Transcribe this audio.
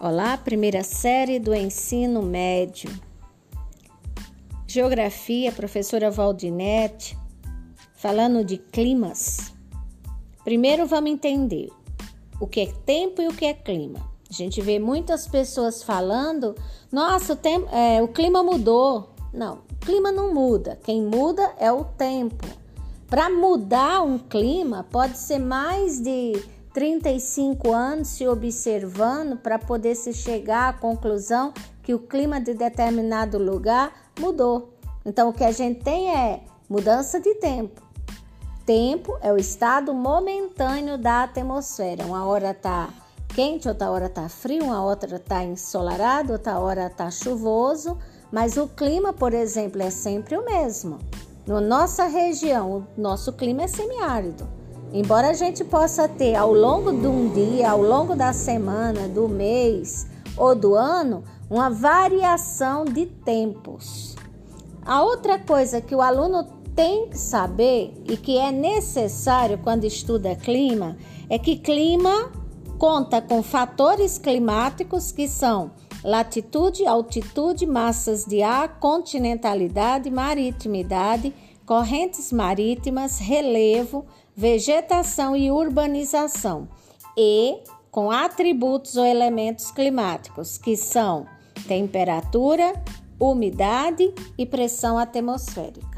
Olá, primeira série do ensino médio. Geografia, professora Valdinete, falando de climas. Primeiro vamos entender o que é tempo e o que é clima. A gente vê muitas pessoas falando: nossa, o, tempo, é, o clima mudou. Não, o clima não muda. Quem muda é o tempo. Para mudar um clima, pode ser mais de 35 anos se observando para poder se chegar à conclusão que o clima de determinado lugar mudou. Então, o que a gente tem é mudança de tempo. Tempo é o estado momentâneo da atmosfera. Uma hora está quente, outra hora está frio, uma outra está ensolarado, outra hora está chuvoso, mas o clima, por exemplo, é sempre o mesmo. Na nossa região, o nosso clima é semiárido. Embora a gente possa ter ao longo de um dia, ao longo da semana, do mês ou do ano, uma variação de tempos. A outra coisa que o aluno tem que saber e que é necessário quando estuda clima é que clima conta com fatores climáticos que são latitude, altitude, massas de ar, continentalidade, maritimidade, correntes marítimas, relevo, vegetação e urbanização, e com atributos ou elementos climáticos, que são temperatura, umidade e pressão atmosférica.